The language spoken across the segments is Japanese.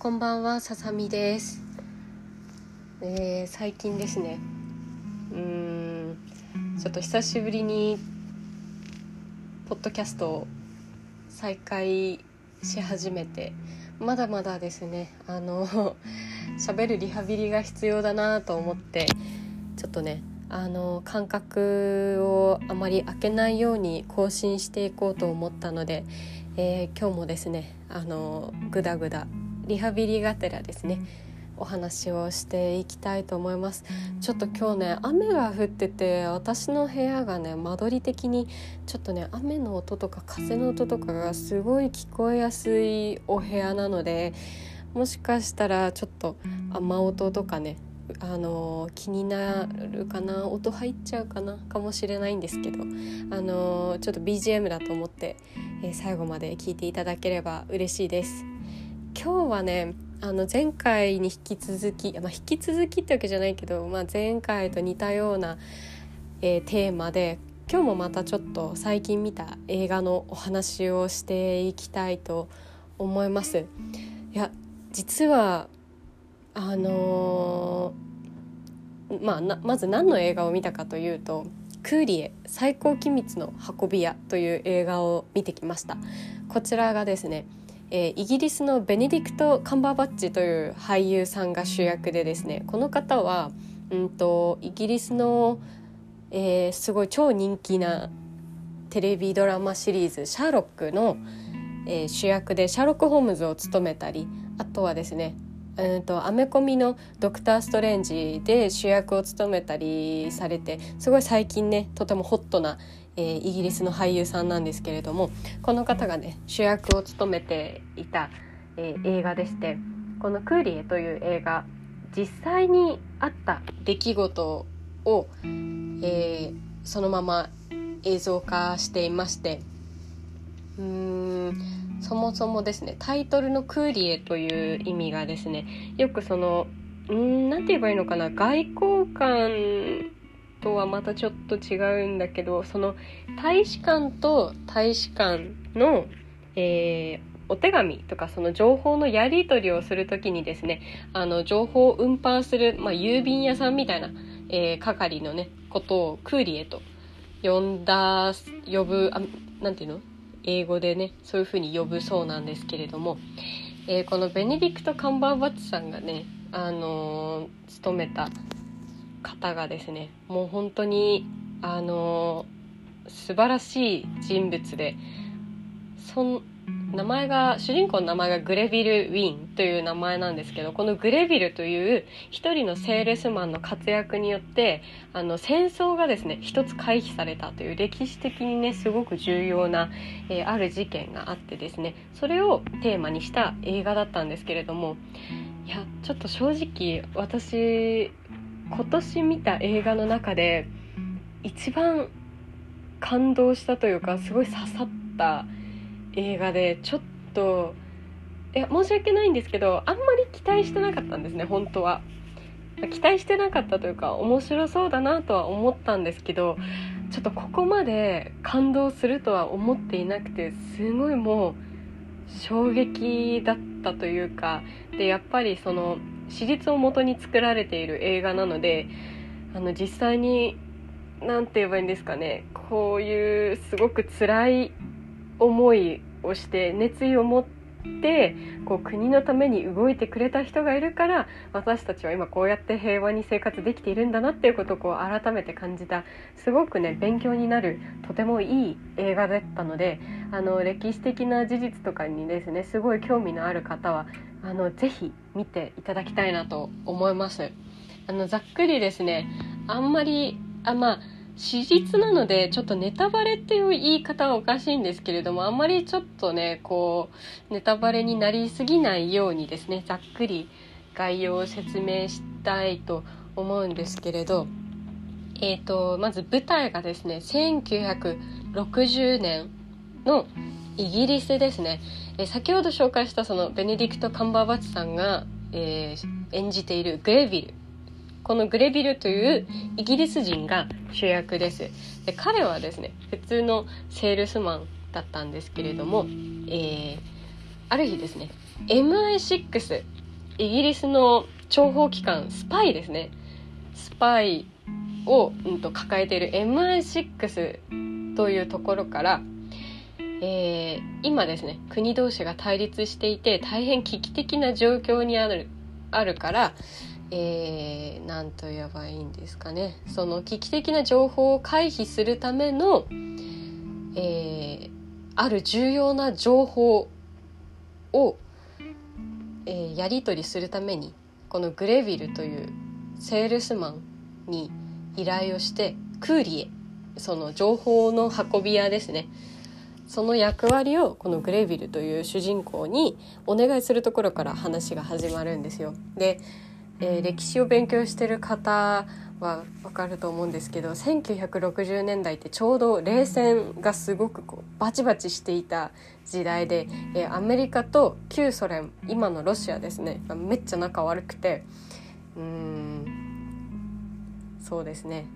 こんばんはささみです、えー最近ですね。うーんちょっと久しぶりにポッドキャストを再開し始めてまだまだですね。あの 喋るリハビリが必要だなと思ってちょっとねあの間隔をあまり空けないように更新していこうと思ったので、えー今日もですねあのグダグダリハビリがてらですねお話をしていきたいと思います。ちょっと今日ね雨が降ってて私の部屋がね間取り的にちょっとね雨の音とか風の音とかがすごい聞こえやすいお部屋なのでもしかしたらちょっと雨音とかねあの気になるかな音入っちゃうかなかもしれないんですけどあのちょっと BGM だと思って、えー最後まで聞いていただければ嬉しいです今日はねあの前回に引き続き、まあ、引き続きってわけじゃないけど、まあ、前回と似たような、えーテーマで今日もまたちょっと最近見た映画のお話をしていきたいと思います。いや実はあのーまあ、まず何の映画を見たかというと「クーリエ最高機密の運び屋」という映画を見てきましたこちらがですね、えーイギリスのベネディクト・カンバーバッチという俳優さんが主役でですねこの方は、うん、とイギリスの、えーすごい超人気なテレビドラマシリーズ「シャーロックの」えー主役でシャーロック・ホームズを務めたりあとはですねアメコミの「ドクター・ストレンジ」で主役を務めたりされてすごい最近ねとてもホットな、えーイギリスの俳優さんなんですけれどもこの方がね主役を務めていた、えー映画でしてこの「クーリエ」という映画実際にあった出来事を、えーそのまま映像化していましてうーんそもそもですねタイトルの「クーリエ」という意味がですねよくそのうーんなんて言えばいいのかな外交官とはまたちょっと違うんだけどその大使館と大使館の、えーお手紙とかその情報のやり取りをするときにですねあの情報を運搬する、まあ、郵便屋さんみたいな、えー係のねことをクーリエと呼んだ呼ぶあなんていうの？英語でねそういうふうに呼ぶそうなんですけれども、えーこのベネディクト・カンバーバッチさんがね、あのー務めた方がですねもう本当に、あの素晴らしい人物でそん名前が主人公の名前がグレビル・ウィンという名前なんですけどこのグレビルという一人のセールスマンの活躍によってあの戦争がですね一つ回避されたという歴史的にねすごく重要な、えーある事件があってですねそれをテーマにした映画だったんですけれどもいやちょっと正直私今年見た映画の中で一番感動したというかすごい刺さった映画でちょっといや申し訳ないんですけどあんまり期待してなかったんですね本当は。期待してなかったというか面白そうだなとは思ったんですけどちょっとここまで感動するとは思っていなくてすごいもう衝撃だったというかでやっぱりその史実をもとに作られている映画なのであの実際に何て言えばいいんですかね。こういうすごく辛い思いをして熱意を持ってこう国のために動いてくれた人がいるから私たちは今こうやって平和に生活できているんだなっていうことをこう改めて感じたすごくね勉強になるとてもいい映画だったのであの歴史的な事実とかにですねすごい興味のある方はあのぜひ見ていただきたいなと思います。あのざっくりですねあんまりあまあ史実なのでちょっとネタバレっていう言い方はおかしいんですけれどもあんまりちょっとねこうネタバレになりすぎないようにですねざっくり概要を説明したいと思うんですけれどえー、とまず舞台がですね1960年のイギリスですね、え先ほど紹介したそのベネディクト・カンバーバッチさんが、えー演じているグレビル。このグレビルというイギリス人が主役です。で彼はですね普通のセールスマンだったんですけれども、えーある日ですね MI6 イギリスの諜報機関スパイですねスパイを、うんと、抱えている MI6 というところから、えー、今ですね国同士が対立していて大変危機的な状況にあるあるから、えー、何と言えばいいんですかね。その危機的な情報を回避するための、えー、ある重要な情報を、えー、やり取りするためにこのグレビルというセールスマンに依頼をしてクーリエその情報の運び屋ですね。その役割をこのグレビルという主人公にお願いするところから話が始まるんですよ。で、えー、歴史を勉強してる方は分かると思うんですけど1960年代ってちょうど冷戦がすごくこうバチバチしていた時代で、えー、アメリカと旧ソ連今のロシアですね。めっちゃ仲悪くて。うーん。そうですね。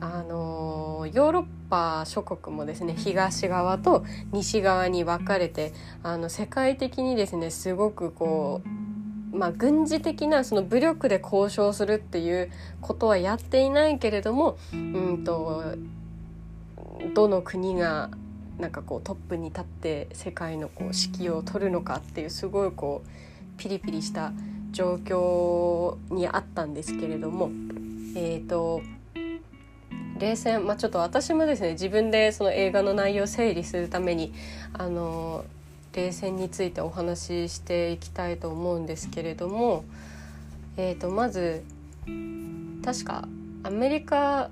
あのー、ヨーロッパ諸国もですね東側と西側に分かれてあの世界的にですねすごくこうまあ、軍事的なその武力で交渉するっていうことはやっていないけれども、うんと、どの国がなんかこうトップに立って世界のこう指揮を取るのかっていうすごいこうピリピリした状況にあったんですけれどもえっ、ー、と冷戦まあちょっと私もですね自分でその映画の内容を整理するためにあの冷戦についてお話ししていきたいと思うんですけれども、えー、とまず確かアメリカ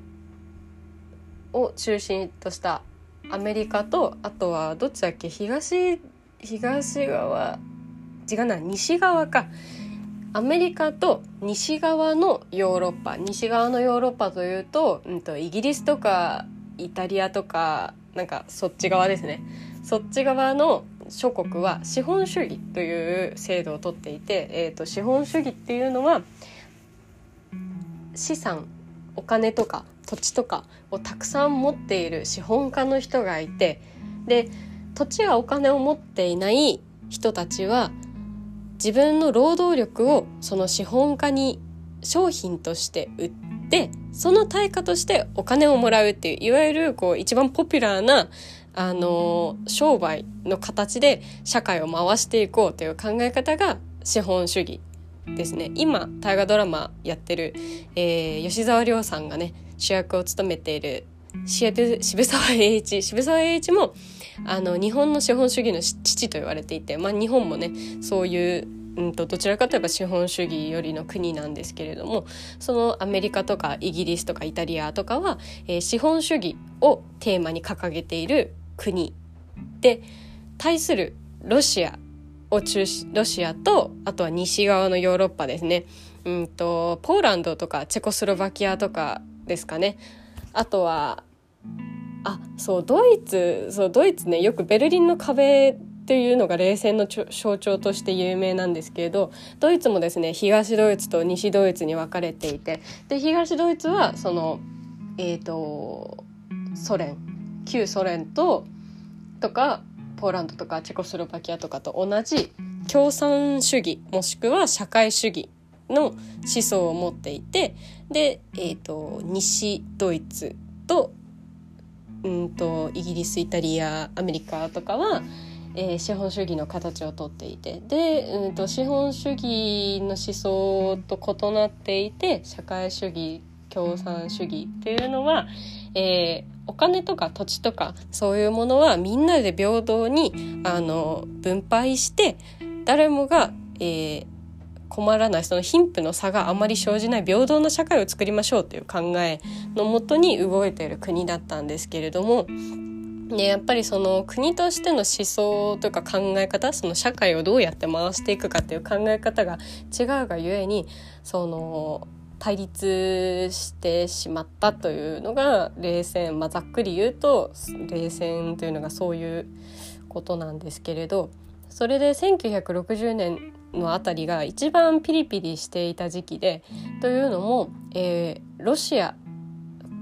を中心としたアメリカとあとはどっちだっけ東東側違うな西側か。アメリカと西側のヨーロッパ西側のヨーロッパというと,、うんと、イギリスとかイタリアとかなんかそっち側ですね。そっち側の諸国は資本主義という制度をとっていて、えーと、資本主義っていうのは資産お金とか土地とかをたくさん持っている資本家の人がいてで土地やお金を持っていない人たちは自分の労働力をその資本家に商品として売ってその対価としてお金をもらうっていういわゆるこう一番ポピュラーなあの商売の形で社会を回していこうという考え方が資本主義ですね。今大河ドラマやってる、えー、吉沢亮さんがね主役を務めている渋沢栄一渋沢栄一もあの日本の資本主義の父と言われていて、まあ、日本もねそういううんとどちらかといえば資本主義よりの国なんですけれどもそのアメリカとかイギリスとかイタリアとかは、えー、資本主義をテーマに掲げている国で対するロシアを中ロシアとあとは西側のヨーロッパですね。うんとポーランドとかチェコスロバキアとかですかね。あとはあそうドイツそうドイツねよくベルリンの壁っていうのが冷戦の象徴として有名なんですけれどドイツもですね東ドイツと西ドイツに分かれていてで東ドイツはそのえっ、ー、とソ連旧ソ連ととかポーランドとかチェコスロバキアとかと同じ共産主義もしくは社会主義の思想を持っていてで、えーと、西ドイツとうんとイギリスイタリアアメリカとかは、えー、資本主義の形をとっていて。で、うんと資本主義の思想と異なっていて社会主義共産主義っていうのは、えー、お金とか土地とかそういうものはみんなで平等にあの分配して誰もが、えー、困らないその貧富の差があまり生じない平等な社会を作りましょうという考えのもとに動いている国だったんですけれども。ね、やっぱりその国としての思想というか考え方その社会をどうやって回していくかっていう考え方が違うがゆえにその対立してしまったというのが冷戦、まあ、ざっくり言うと冷戦というのがそういうことなんですけれどそれで1960年のあたりが一番ピリピリしていた時期でというのも、えー、ロシア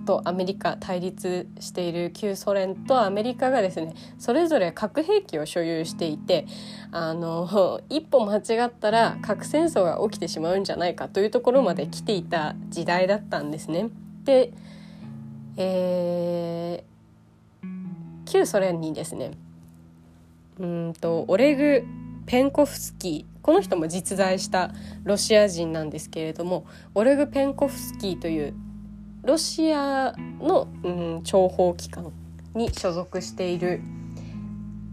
とアメリカ対立している旧ソ連とアメリカがですねそれぞれ核兵器を所有していてあの一歩間違ったら核戦争が起きてしまうんじゃないかというところまで来ていた時代だったんですね。で、えー、旧ソ連にですねうんとオレグ・ペンコフスキーこの人も実在したロシア人なんですけれどもオレグ・ペンコフスキーというロシアの、うん、諜報機関に所属している、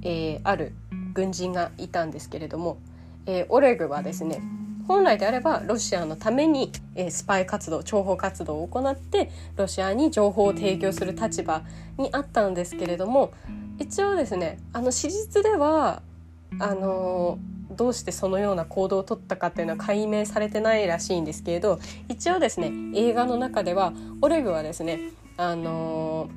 えー、ある軍人がいたんですけれども、えー、オレグはですね本来であればロシアのために、えー、スパイ活動諜報活動を行ってロシアに情報を提供する立場にあったんですけれども一応ですねあの史実ではあのどうしてそのような行動をとったかっていうのは解明されてないらしいんですけれど一応ですね映画の中ではオレグはですねあの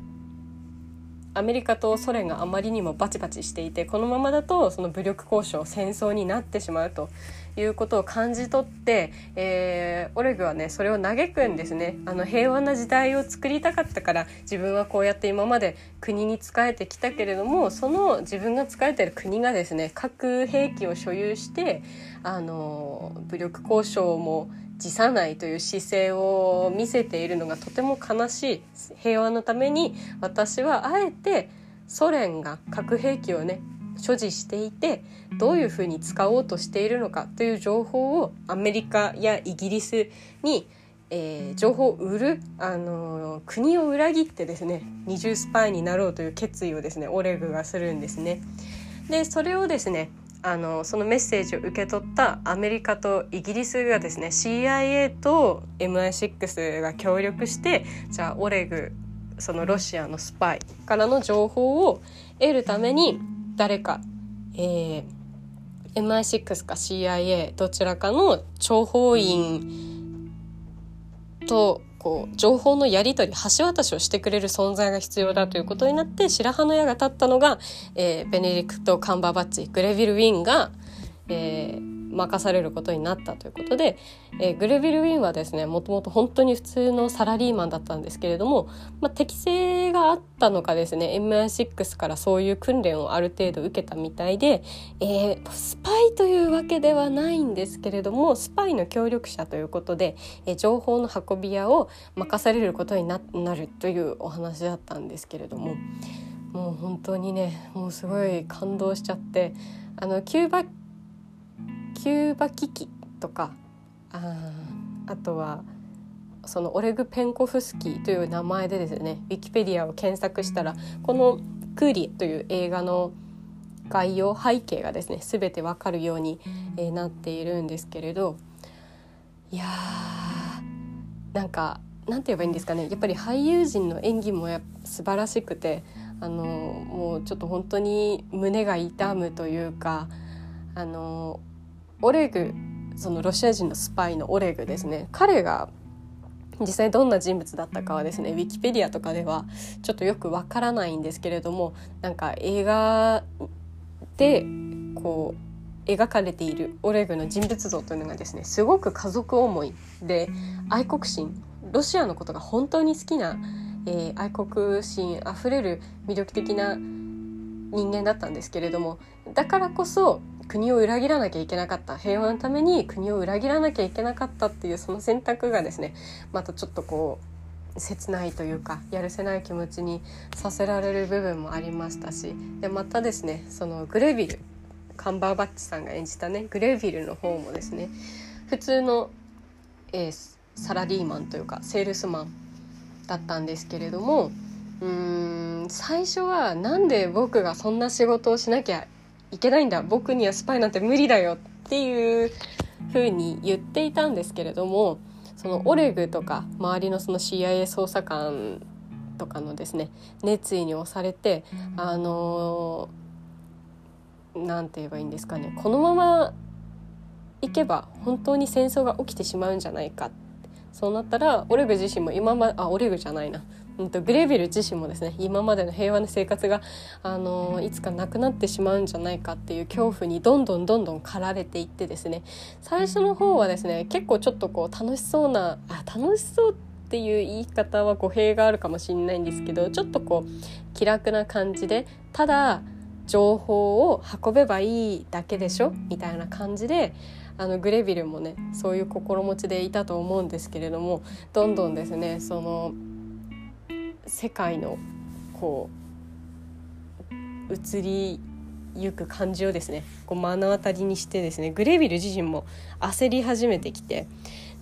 アメリカとソ連があまりにもバチバチしていてこのままだとその武力交渉戦争になってしまうと。いうことを感じ取って、えー、オレグはねそれを嘆くんですね。あの平和な時代を作りたかったから自分はこうやって今まで国に仕えてきたけれどもその自分が仕えてる国がですね核兵器を所有してあの武力交渉も辞さないという姿勢を見せているのがとても悲しい平和のために私はあえてソ連が核兵器をね所持していてどういうふうに使おうとしているのかという情報をアメリカやイギリスに、えー、情報を売る、あのー、国を裏切ってですね二重スパイになろうという決意をですねオレグがするんですね。でそれをですねあのそのメッセージを受け取ったアメリカとイギリスがですね CIA と MI6 が協力してじゃあオレグそのロシアのスパイからの情報を得るために誰か、えー、MI6 か CIA どちらかの諜報員とこう情報のやり取り橋渡しをしてくれる存在が必要だということになって白羽の矢が立ったのが、えー、ベネディクト・カンバーバッチグレビル・ウィンが、えー、任されることになったということで、えー、グレビル・ウィンはですねもともと本当に普通のサラリーマンだったんですけれども、まあ、適性があったのかですね MI6 からそういう訓練をある程度受けたみたいで、えー、スパイというわけではないんですけれどもスパイの協力者ということで、えー、情報の運び屋を任されることになるというお話だったんですけれども。もう本当にねもうすごい感動しちゃってあのキューバキューバ危機とかああとはそのオレグ・ペンコフスキーという名前でですねウィキペディアを検索したらこの「クーリ」という映画の概要背景がですね全てわかるように、えー、なっているんですけれどいやーなんかなんて言えばいいんですかねやっぱり俳優陣の演技もや素晴らしくてあのもうちょっと本当に胸が痛むというかあのオレグそのロシア人のスパイのオレグですね。彼が実際どんな人物だったかはですねウィキペディアとかではちょっとよくわからないんですけれどもなんか映画でこう描かれているオレグの人物像というのがですねすごく家族思いで愛国心ロシアのことが本当に好きな、えー、愛国心あふれる魅力的な人間だったんですけれどもだからこそ国を裏切らなきゃいけなかった。平和のために国を裏切らなきゃいけなかったっていうその選択がですねまたちょっとこう切ないというかやるせない気持ちにさせられる部分もありましたしでまたですねそのグレビルカンバーバッチさんが演じたねグレビルの方もですね普通の、えー、サラリーマンというかセールスマンだったんですけれどもうーん最初はなんで僕がそんな仕事をしなきゃいけないんだ。僕にはスパイなんて無理だよっていう風に言っていたんですけれどもそのオレグとか周りのその CIA 捜査官とかのですね熱意に押されてあの何て言えばいいんですかね。このままいけば本当に戦争が起きてしまうんじゃないか。そうなったらオレグ自身も今まであオレグじゃないな。んと、グレービル自身もですね今までの平和な生活が、あのいつかなくなってしまうんじゃないかっていう恐怖にどんどんどんどん駆られていってですね最初の方はですね結構ちょっとこう楽しそうなあ楽しそうってっていう言い方は語弊があるかもしれないんですけどちょっとこう気楽な感じでただ情報を運べばいいだけでしょ？みたいな感じであのグレビルもねそういう心持ちでいたと思うんですけれどもどんどんですねその世界のこう移りゆく感じをですねこう目の当たりにしてですねグレービル自身も焦り始めてきて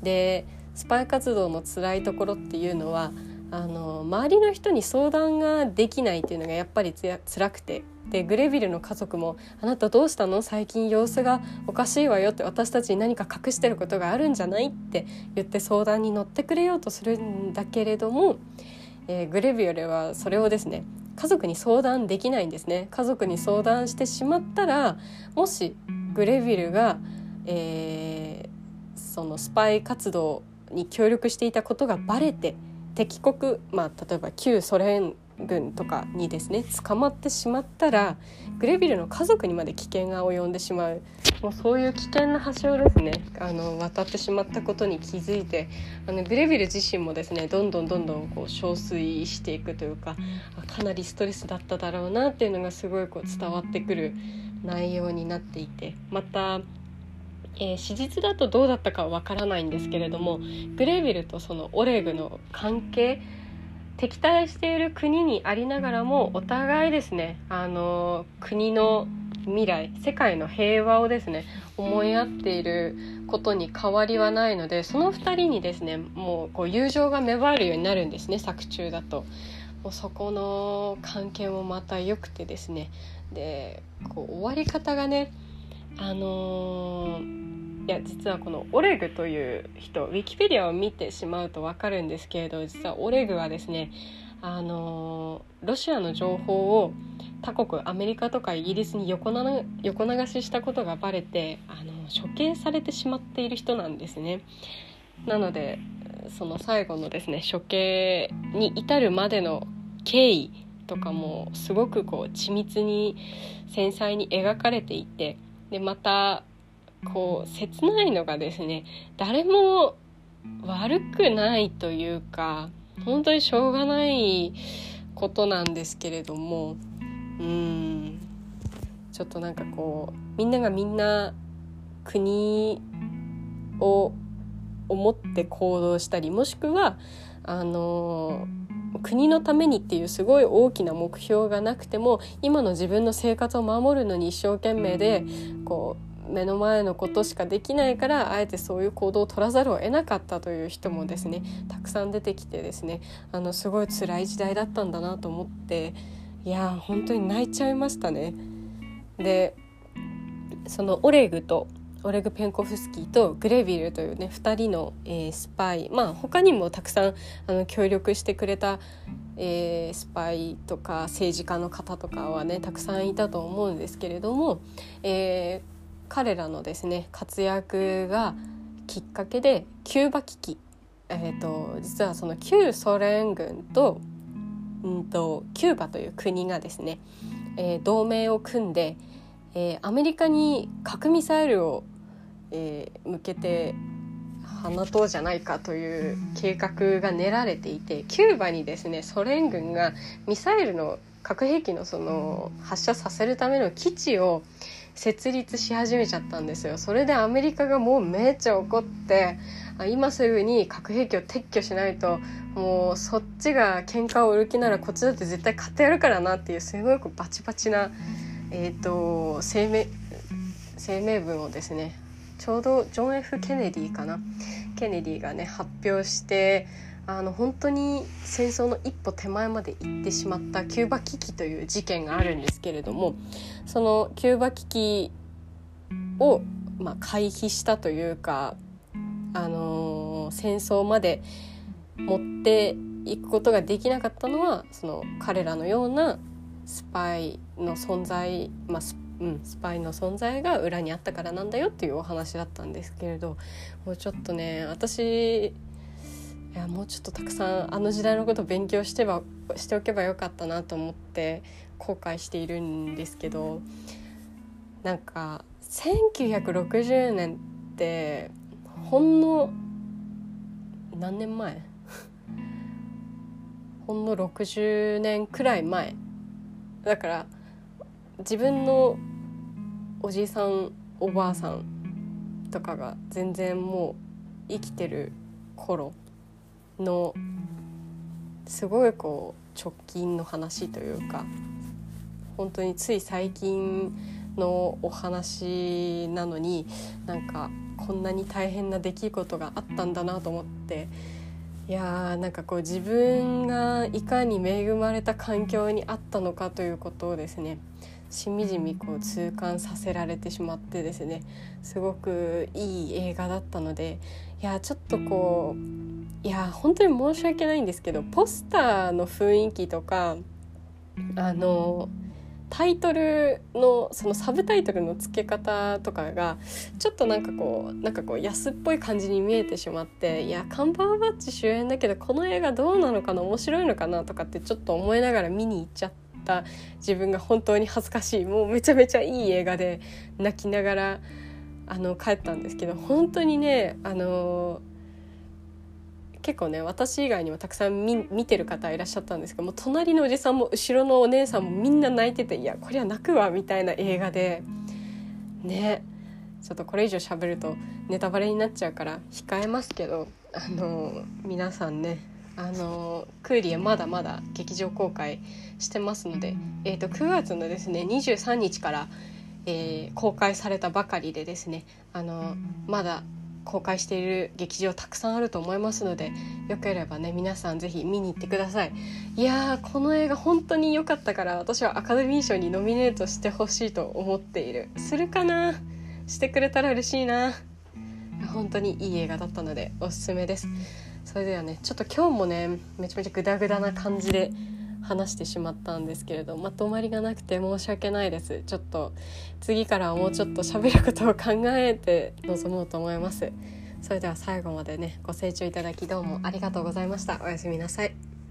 でスパイ活動の辛いところっていうのはあの周りの人に相談ができないっていうのがやっぱりつら辛くてでグレビルの家族も「あなたどうしたの？最近様子がおかしいわよ」って私たちに何か隠してることがあるんじゃない？って言って相談に乗ってくれようとするんだけれども、えー、グレビオレはそれをですね家族に相談できないんですね。家族に相談してしまったらもしグレビルが、えー、そのスパイ活動に協力していたことがバレて敵国、まあ、例えば旧ソ連軍とかにですね捕まってしまったらグレビルの家族にまで危険が及んでしまう。もうそういう危険な橋をですね。あの渡ってしまったことに気づいてあのグレビル自身もですねどんどんどんどんこう憔悴していくというかかなりストレスだっただろうなっていうのがすごいこう伝わってくる内容になっていてまたえー、史実だとどうだったかはわからないんですけれどもグレービルとそのオレグの関係敵対している国にありながらもお互いですねあの国の未来世界の平和をですね思い合っていることに変わりはないのでその2人にですねもうこう友情が芽生えるようになるんですね作中だと。もうそこの関係もまた良くてですねでこう終わり方がねあのー、いや実はこのオレグという人ウィキペディアを見てしまうと分かるんですけれど実はオレグはですねあの、ロシアの情報を他国アメリカとかイギリスに横な横流ししたことがバレてあの処刑されてしまっている人なんですね。なのでその最後のですね処刑に至るまでの経緯とかもすごくこう緻密に繊細に描かれていてでまたこう切ないのがですね誰も悪くないというか本当にしょうがないことなんですけれどもうんちょっとなんかこうみんながみんな国を思って行動したりもしくはあの国のためにっていうすごい大きな目標がなくても今の自分の生活を守るのに一生懸命でこう目の前のことしかできないからあえてそういう行動を取らざるを得なかったという人もですねたくさん出てきてですねあのすごい辛い時代だったんだなと思っていや本当に泣いちゃいましたね。でそのオレグとオレグ・ペンコフスキーとグレビルというね2人の、えー、スパイまあ他にもたくさんあの協力してくれた、えー、スパイとか政治家の方とかはねたくさんいたと思うんですけれども、えー、彼らのですね活躍がきっかけでキューバ危機、えーと、実はその旧ソ連軍と,、うんと、キューバという国がですね、えー、同盟を組んで、えー、アメリカに核ミサイルをえー、向けて放とうじゃないかという計画が練られていてキューバにですねソ連軍がミサイルの核兵器のその発射させるための基地を設立し始めちゃったんですよ。それでアメリカがもうめっちゃ怒って今すぐに核兵器を撤去しないともうそっちが喧嘩を売る気ならこっちだって絶対勝ってやるからなっていうすごいバチバチな、えーと声明声明文をですねちょうどジョン・ F・ ケネディかな？ケネディがね発表してあの本当に戦争の一歩手前まで行ってしまったキューバ危機という事件があるんですけれどもそのキューバ危機を、まあ、回避したというか、あのー、戦争まで持っていくことができなかったのはその彼らのようなスパイの存在、まあ、スうん、スパイの存在が裏にあったからなんだよっていうお話だったんですけれどもうちょっとね私いやもうちょっとたくさんあの時代のこと勉強してばしておけばよかったなと思って後悔しているんですけどなんか1960年ってほんの何年前？ほんの60年くらい前。だから自分のおじいさんおばあさんとかが全然もう生きてる頃のすごいこう直近の話というか本当につい最近のお話なのになんかこんなに大変な出来事があったんだなと思っていやーなんかこう自分がいかに恵まれた環境にあったのかということをですねしみじみこう痛感させられてしまってですねすごくいい映画だったのでいやちょっとこういや本当に申し訳ないんですけどポスターの雰囲気とかあのタイトルのそのサブタイトルの付け方とかがちょっとなんかこうなんかこう安っぽい感じに見えてしまっていやカンバーバッチ主演だけどこの映画どうなのかな面白いのかなとかってちょっと思いながら見に行っちゃった自分が本当に恥ずかしいもうめちゃめちゃいい映画で泣きながらあの帰ったんですけど本当にねあの結構ね私以外にもたくさん見てる方いらっしゃったんですけども隣のおじさんも後ろのお姉さんもみんな泣いてていやこりゃ泣くわみたいな映画でね。ちょっとこれ以上喋るとネタバレになっちゃうから控えますけどあの皆さんねあのクーリエまだまだ劇場公開してますので、えー、と9月のですね23日から、えー、公開されたばかりでですねあのまだ公開している劇場たくさんあると思いますのでよければね皆さん是非見に行ってください。いやーこの映画本当に良かったから私はアカデミー賞にノミネートしてほしいと思っている。するかな？してくれたら嬉しいな。本当にいい映画だったのでおすすめです。それではねちょっと今日もねめちゃめちゃグダグダな感じで話してしまったんですけれどまとまりがなくて申し訳ないです。ちょっと次からはもうちょっと喋ることを考えて臨もうと思います。それでは最後までねご清聴いただきどうもありがとうございました。おやすみなさい。